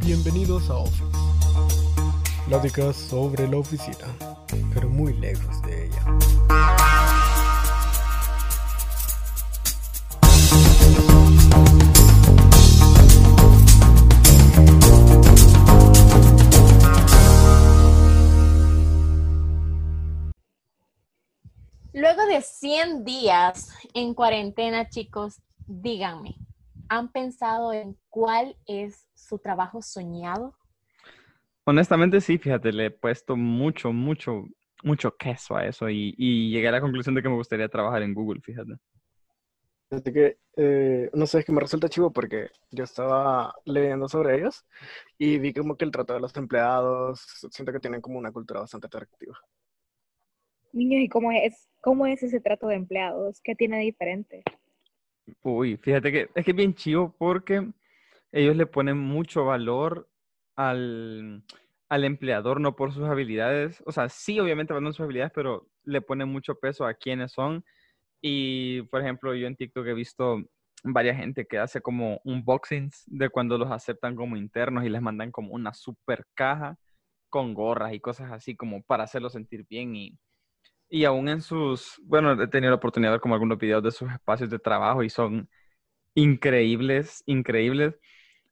Bienvenidos a Office. Pláticas sobre la oficina, pero muy lejos de ella. Luego de 100 días en cuarentena, chicos, díganme, ¿han pensado en cuál es su trabajo soñado? Honestamente sí, fíjate, le he puesto mucho, mucho, mucho queso a eso y, y llegué a la conclusión de que me gustaría trabajar en Google, fíjate. Fíjate que, eh, no sé, es que me resulta chivo porque yo estaba leyendo sobre ellos y vi como que el trato de los empleados, siento que tienen como una cultura bastante atractiva. Niños, ¿y cómo es, cómo es ese trato de empleados? ¿Qué tiene de diferente? Uy, fíjate que es que es bien chivo porque ellos le ponen mucho valor al, al empleador, no por sus habilidades. O sea, sí, obviamente valoran sus habilidades, pero le ponen mucho peso a quiénes son. Y, por ejemplo, yo en TikTok he visto varias gente que hace como unboxings de cuando los aceptan como internos y les mandan como una super caja con gorras y cosas así como para hacerlos sentir bien y, y aún en sus, bueno, he tenido la oportunidad de ver como algunos videos de sus espacios de trabajo y son increíbles, increíbles.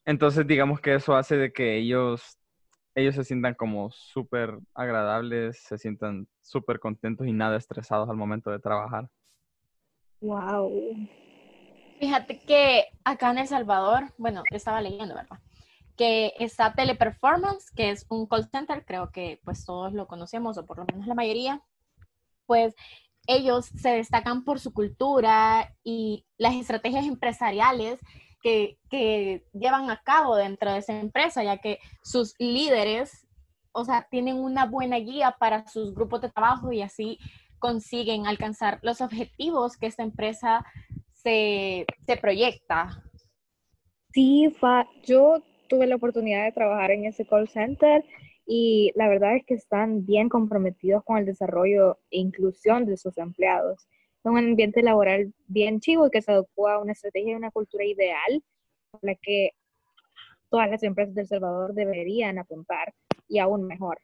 Entonces, digamos que eso hace de que ellos, ellos se sientan como súper agradables, se sientan súper contentos y nada estresados al momento de trabajar. Wow. Fíjate que acá en El Salvador, bueno, estaba leyendo, ¿verdad? Que está Teleperformance, que es un call center, creo que pues todos lo conocemos, o por lo menos la mayoría, pues ellos se destacan por su cultura y las estrategias empresariales que, que, llevan a cabo dentro de esa empresa, ya que sus líderes, o sea, tienen una buena guía para sus grupos de trabajo y así consiguen alcanzar los objetivos que esta empresa se, se proyecta. Sí, yo tuve la oportunidad de trabajar en ese call center y la verdad es que están bien comprometidos con el desarrollo e inclusión de sus empleados. Es un ambiente laboral bien chivo y que se adecua a una estrategia y una cultura ideal a la que todas las empresas de El Salvador deberían apuntar y aún mejor.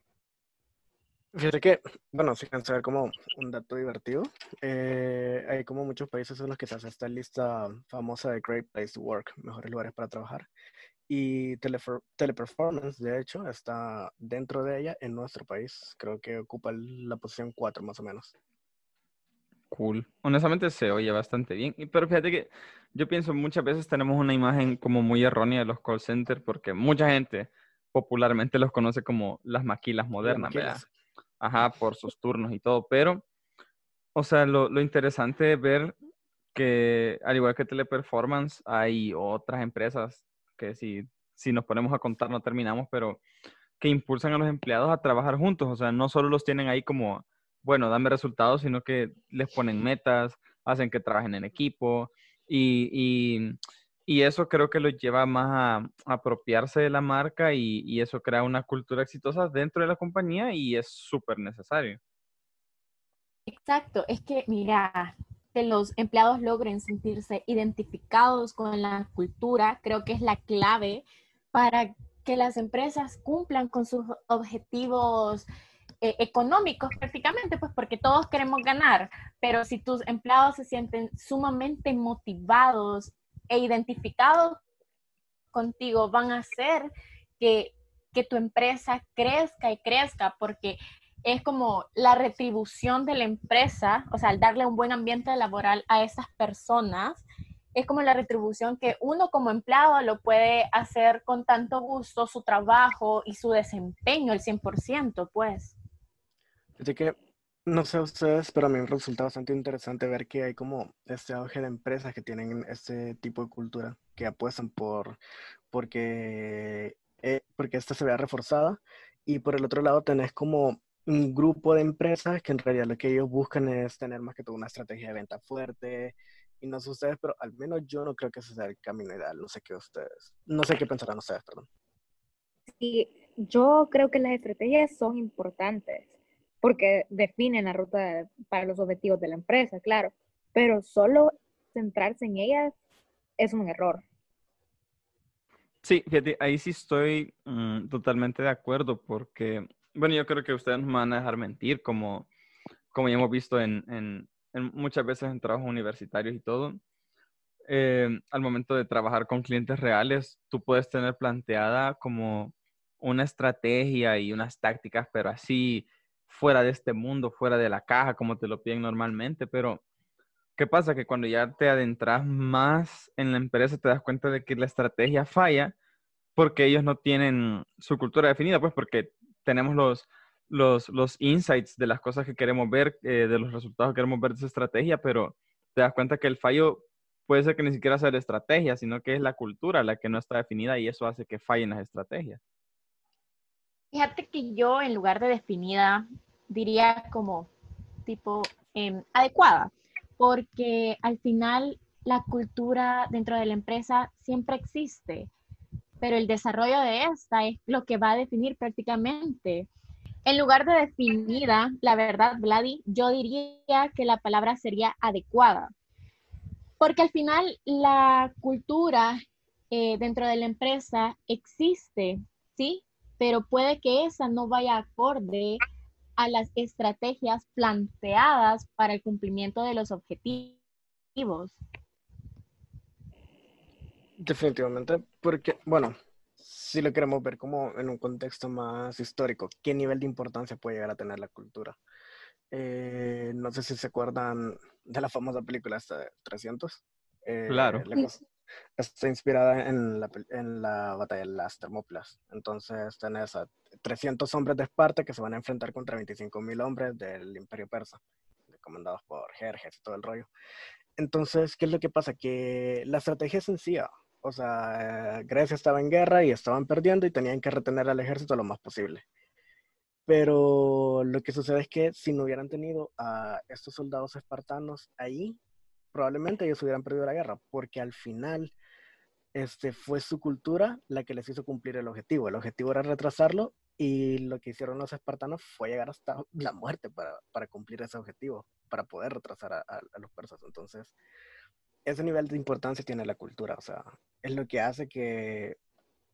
Fíjate que, bueno, si quieren saber como un dato divertido, eh, hay como muchos países en los que se hace esta lista famosa de Great Place to Work, mejores lugares para trabajar. Y Teleperformance, de hecho, está dentro de ella en nuestro país. Creo que ocupa la posición 4 más o menos. Cool. Honestamente se oye bastante bien. Pero fíjate que yo pienso muchas veces tenemos una imagen como muy errónea de los call centers porque mucha gente popularmente los conoce como las maquilas modernas, ¿verdad? Ajá, por sus turnos y todo. Pero, o sea, lo, lo interesante es ver que al igual que Teleperformance, hay otras empresas que si, si nos ponemos a contar no terminamos, pero que impulsan a los empleados a trabajar juntos. O sea, no solo los tienen ahí como, bueno, dame resultados, sino que les ponen metas, hacen que trabajen en equipo y, y, y eso creo que los lleva más a, a apropiarse de la marca y, y, eso crea una cultura exitosa dentro de la compañía y es súper necesario. Exacto, es que mira, que los empleados logren sentirse identificados con la cultura, creo que es la clave para que las empresas cumplan con sus objetivos eh, económicos prácticamente, pues porque todos queremos ganar, pero si tus empleados se sienten sumamente motivados e identificados contigo, van a hacer que, que tu empresa crezca y crezca, porque es como la retribución de la empresa, o sea, al darle un buen ambiente laboral a esas personas, es como la retribución que uno como empleado lo puede hacer con tanto gusto su trabajo y su desempeño, el 100%, pues. Así que, no sé ustedes, pero a mí me resulta bastante interesante ver que hay como este auge de empresas que tienen este tipo de cultura, que apuestan por, porque, eh, porque esta se vea reforzada. Y por el otro lado tenés como un grupo de empresas que en realidad lo que ellos buscan es tener más que todo una estrategia de venta fuerte. Y no sé ustedes, pero al menos yo no creo que ese sea el camino ideal. No sé qué ustedes, no sé qué pensarán ustedes, perdón. Sí, yo creo que las estrategias son importantes porque definen la ruta para los objetivos de la empresa, claro, pero solo centrarse en ellas es un error. Sí, fíjate, ahí sí estoy mm, totalmente de acuerdo porque, bueno, yo creo que ustedes no me van a dejar mentir, como, como ya hemos visto en, en, en muchas veces en trabajos universitarios y todo. Eh, al momento de trabajar con clientes reales, tú puedes tener planteada como una estrategia y unas tácticas, pero así fuera de este mundo, fuera de la caja, como te lo piden normalmente, pero ¿qué pasa? Que cuando ya te adentras más en la empresa, te das cuenta de que la estrategia falla porque ellos no tienen su cultura definida, pues porque tenemos los, los, los insights de las cosas que queremos ver, eh, de los resultados que queremos ver de esa estrategia, pero te das cuenta que el fallo puede ser que ni siquiera sea estrategia, sino que es la cultura la que no está definida y eso hace que fallen las estrategias. Fíjate que yo en lugar de definida diría como tipo em, adecuada, porque al final la cultura dentro de la empresa siempre existe, pero el desarrollo de esta es lo que va a definir prácticamente. En lugar de definida, la verdad, Vladi, yo diría que la palabra sería adecuada, porque al final la cultura eh, dentro de la empresa existe, ¿sí? Pero puede que esa no vaya acorde a las estrategias planteadas para el cumplimiento de los objetivos. Definitivamente, porque, bueno, si lo queremos ver como en un contexto más histórico, ¿qué nivel de importancia puede llegar a tener la cultura? Eh, no sé si se acuerdan de la famosa película esta de 300. Eh, claro. está inspirada en la, en la batalla de las Termópilas. Entonces tenés a 300 hombres de Esparta que se van a enfrentar contra 25.000 hombres del Imperio Persa, comandados por Jerjes y todo el rollo. Entonces, ¿qué es lo que pasa? Que la estrategia es sencilla. O sea, Grecia estaba en guerra y estaban perdiendo y tenían que retener al ejército lo más posible. Pero lo que sucede es que si no hubieran tenido a estos soldados espartanos ahí, probablemente ellos hubieran perdido la guerra, porque al final este, fue su cultura la que les hizo cumplir el objetivo. El objetivo era retrasarlo y lo que hicieron los espartanos fue llegar hasta la muerte para, para cumplir ese objetivo, para poder retrasar a, a, los persas. Entonces, ese nivel de importancia tiene la cultura, o sea, es lo que hace que,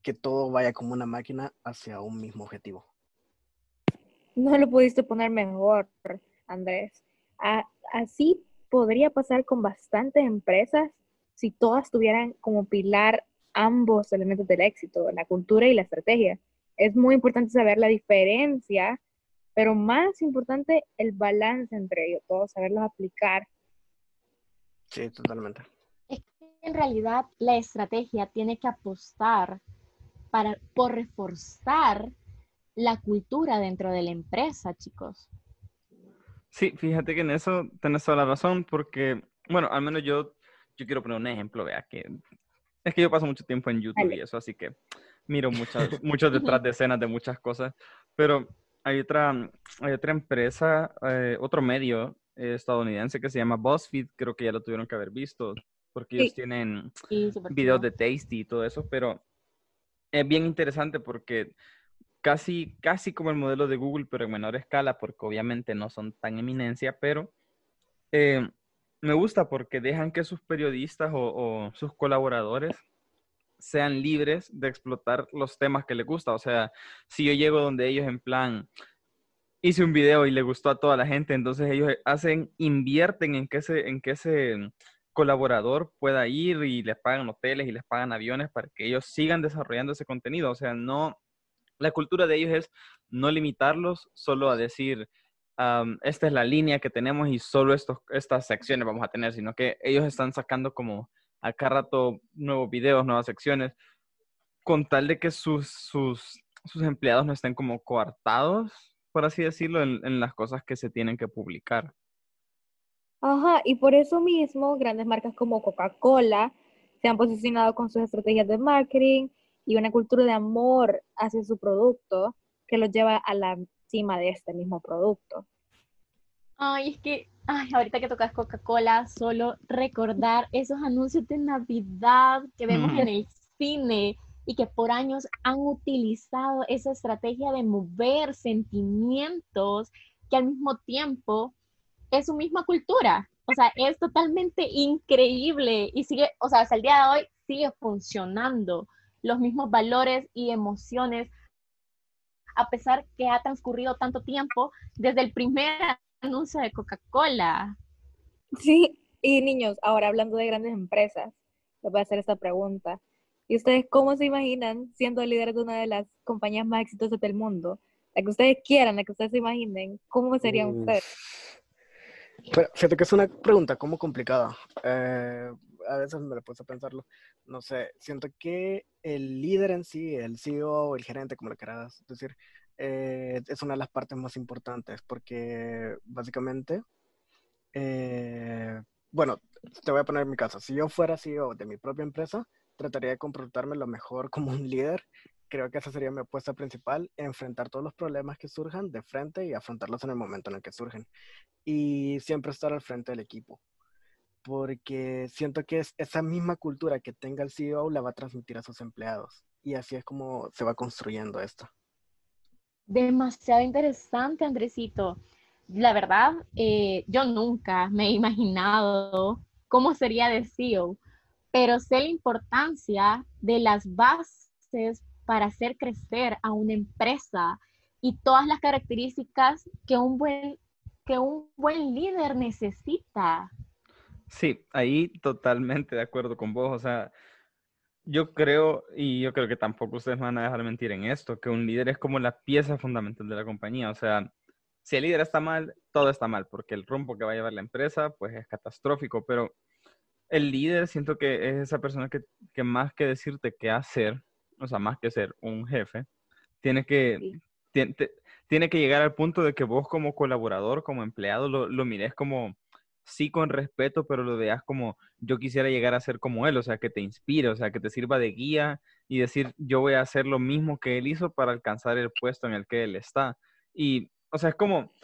que todo vaya como una máquina hacia un mismo objetivo. No lo pudiste poner mejor, Andrés. así podría pasar con bastantes empresas si todas tuvieran como pilar ambos elementos del éxito, la cultura y la estrategia. Es muy importante saber la diferencia, pero más importante el balance entre ellos, todos saberlos aplicar. Sí, totalmente. Es que en realidad la estrategia tiene que apostar para, por reforzar la cultura dentro de la empresa, chicos. Sí, fíjate que en eso tenés toda la razón, porque, bueno, al menos yo, yo quiero poner un ejemplo, vea, que es que yo paso mucho tiempo en YouTube y eso, así que miro muchas, muchos detrás de escenas de muchas cosas, pero hay otra, hay otra empresa, eh, otro medio estadounidense que se llama BuzzFeed, creo que ya lo tuvieron que haber visto, porque ellos tienen videos de Tasty y todo eso, pero es bien interesante porque casi, casi como el modelo de Google, pero en menor escala, porque obviamente no son tan eminencia, pero eh, me gusta porque dejan que sus periodistas o, sus colaboradores sean libres de explotar los temas que les gusta. O sea, si yo llego donde ellos en plan, hice un video y le gustó a toda la gente, entonces ellos hacen, invierten en que ese, en que ese colaborador pueda ir y les pagan hoteles y les pagan aviones para que ellos sigan desarrollando ese contenido. O sea, no, la cultura de ellos es no limitarlos solo a decir, esta es la línea que tenemos y solo estos, estas secciones vamos a tener, sino que ellos están sacando como a cada rato nuevos videos, nuevas secciones, con tal de que sus, sus, sus empleados no estén como coartados, por así decirlo, en, en las cosas que se tienen que publicar. Ajá, y por eso mismo grandes marcas como Coca-Cola se han posicionado con sus estrategias de marketing y una cultura de amor hacia su producto que los lleva a la cima de este mismo producto. Ay, es que, ay, ahorita que tocas Coca-Cola, solo recordar esos anuncios de Navidad que vemos en el cine y que por años han utilizado esa estrategia de mover sentimientos que al mismo tiempo es su misma cultura. O sea, es totalmente increíble y sigue, o sea, hasta el día de hoy sigue funcionando los mismos valores y emociones, a pesar que ha transcurrido tanto tiempo desde el primer anuncio de Coca-Cola. Sí, y niños, ahora hablando de grandes empresas, les voy a hacer esta pregunta. ¿Y ustedes cómo se imaginan siendo líderes de una de las compañías más exitosas del mundo? La que ustedes quieran, la que ustedes se imaginen, ¿cómo serían ustedes? Pero fíjate que es una pregunta como complicada. Eh, a veces me la puse a pensarlo. No sé, siento que el líder en sí, el CEO o el gerente, como le quieras decir, eh, es una de las partes más importantes porque básicamente, eh, bueno, te voy a poner mi caso. Si yo fuera CEO de mi propia empresa, trataría de comportarme lo mejor como un líder creo que esa sería mi apuesta principal, enfrentar todos los problemas que surjan de frente y afrontarlos en el momento en el que surgen. Y siempre estar al frente del equipo, porque siento que es esa misma cultura que tenga el CEO la va a transmitir a sus empleados. Y así es como se va construyendo esto. Demasiado interesante, Andresito. La verdad, eh, yo nunca me he imaginado cómo sería de CEO, pero sé la importancia de las bases para hacer crecer a una empresa y todas las características que un buen, que un buen líder necesita. Sí, ahí totalmente de acuerdo con vos. O sea, yo creo, y yo creo que tampoco ustedes me van a dejar mentir en esto, que un líder es como la pieza fundamental de la compañía. O sea, si el líder está mal, todo está mal, porque el rumbo que va a llevar la empresa, pues es catastrófico. Pero el líder siento que es esa persona que, que más que decirte qué hacer, o sea, más que ser un jefe, tiene que, tiene, que llegar al punto de que vos como colaborador, como empleado, lo, lo mires como, sí con respeto, pero lo veas como yo quisiera llegar a ser como él, o sea, que te inspire, o sea, que te sirva de guía y decir, yo voy a hacer lo mismo que él hizo para alcanzar el puesto en el que él está. Y, o sea, es como,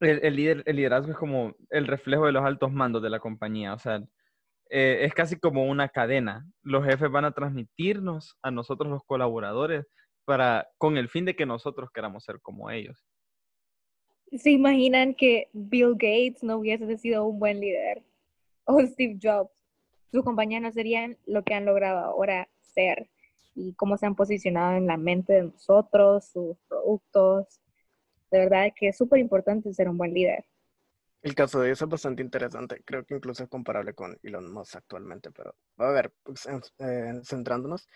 el, el, liderazgo es como el reflejo de los altos mandos de la compañía, o sea, eh, es casi como una cadena. Los jefes van a transmitirnos a nosotros los colaboradores para, con el fin de que nosotros queramos ser como ellos. ¿Se imaginan que Bill Gates no hubiese sido un buen líder? O Steve Jobs. Sus compañías no serían lo que han logrado ahora ser y cómo se han posicionado en la mente de nosotros, sus productos. De verdad que es súper importante ser un buen líder. El caso de eso es bastante interesante. Creo que incluso es comparable con Elon Musk actualmente. Pero a ver, eh, centrándonos,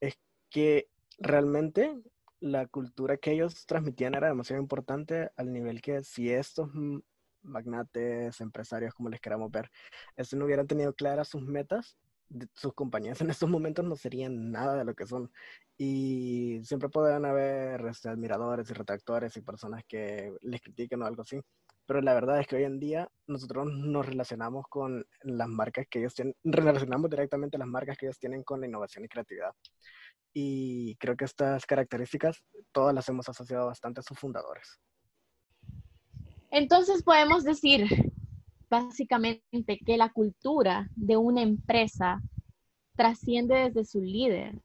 es que realmente la cultura que ellos transmitían era demasiado importante al nivel que si estos magnates, empresarios, como les queramos ver, eso no hubieran tenido claras sus metas, sus compañías en estos momentos no serían nada de lo que son. Y siempre pueden haber este, admiradores y retractores y personas que les critiquen o algo así pero la verdad es que hoy en día nosotros nos relacionamos con las marcas que ellos tienen, relacionamos directamente las marcas que ellos tienen con la innovación y creatividad. Y creo que estas características todas las hemos asociado bastante a sus fundadores. Entonces podemos decir básicamente que la cultura de una empresa trasciende desde su líder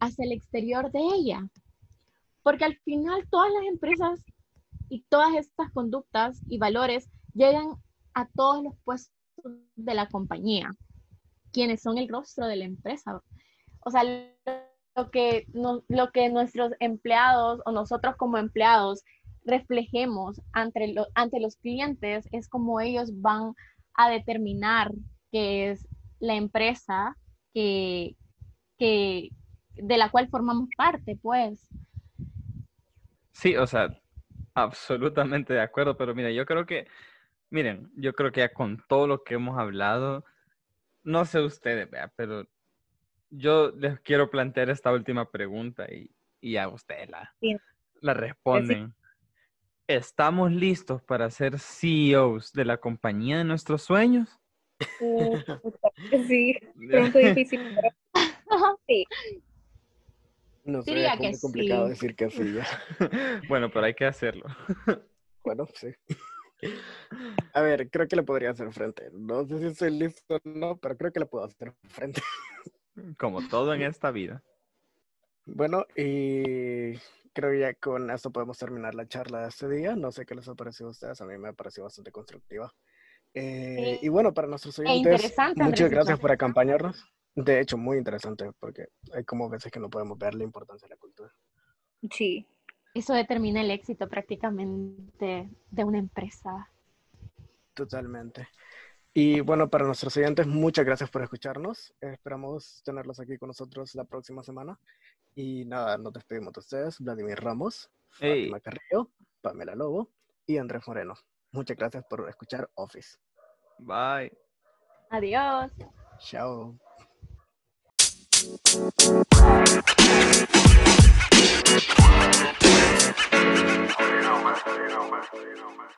hacia el exterior de ella. Porque al final todas las empresas y todas estas conductas y valores llegan a todos los puestos de la compañía, quienes son el rostro de la empresa. O sea, lo que, lo que nuestros empleados o nosotros como empleados reflejemos ante, ante los clientes es como ellos van a determinar qué es la empresa que, que, de la cual formamos parte, pues. Sí, o sea, Absolutamente de acuerdo, pero mira, yo creo que, miren, yo creo que ya con todo lo que hemos hablado, no sé ustedes, pero yo les quiero plantear esta última pregunta y, y a ustedes la, la responden. ¿Estamos listos para ser CEOs de la compañía de nuestros sueños? sí, pronto difícil. sí. No sé, es muy complicado decir que sí. bueno, pero hay que hacerlo. bueno, sí. A ver, creo que le podría hacer frente. No sé si estoy listo o no, pero creo que le puedo hacer frente. Como todo en esta vida. Bueno, y creo que ya con esto podemos terminar la charla de este día. No sé qué les ha parecido a ustedes. A mí me ha parecido bastante constructiva. Eh, y bueno, para nuestros E oyentes, muchas gracias por acompañarnos. De hecho, muy interesante porque hay como veces que no podemos ver la importancia de la cultura. Sí. Eso determina el éxito prácticamente de una empresa. Totalmente. Y bueno, para nuestros oyentes, muchas gracias por escucharnos. Esperamos tenerlos aquí con nosotros la próxima semana. Y nada, nos despedimos de ustedes. Vladimir Ramos, Hey. Fátima Carrillo, Pamela Lobo y Andrés Moreno. Muchas gracias por escuchar Office. Bye. Adiós. Chao. You know, man. You know, man. You know, man.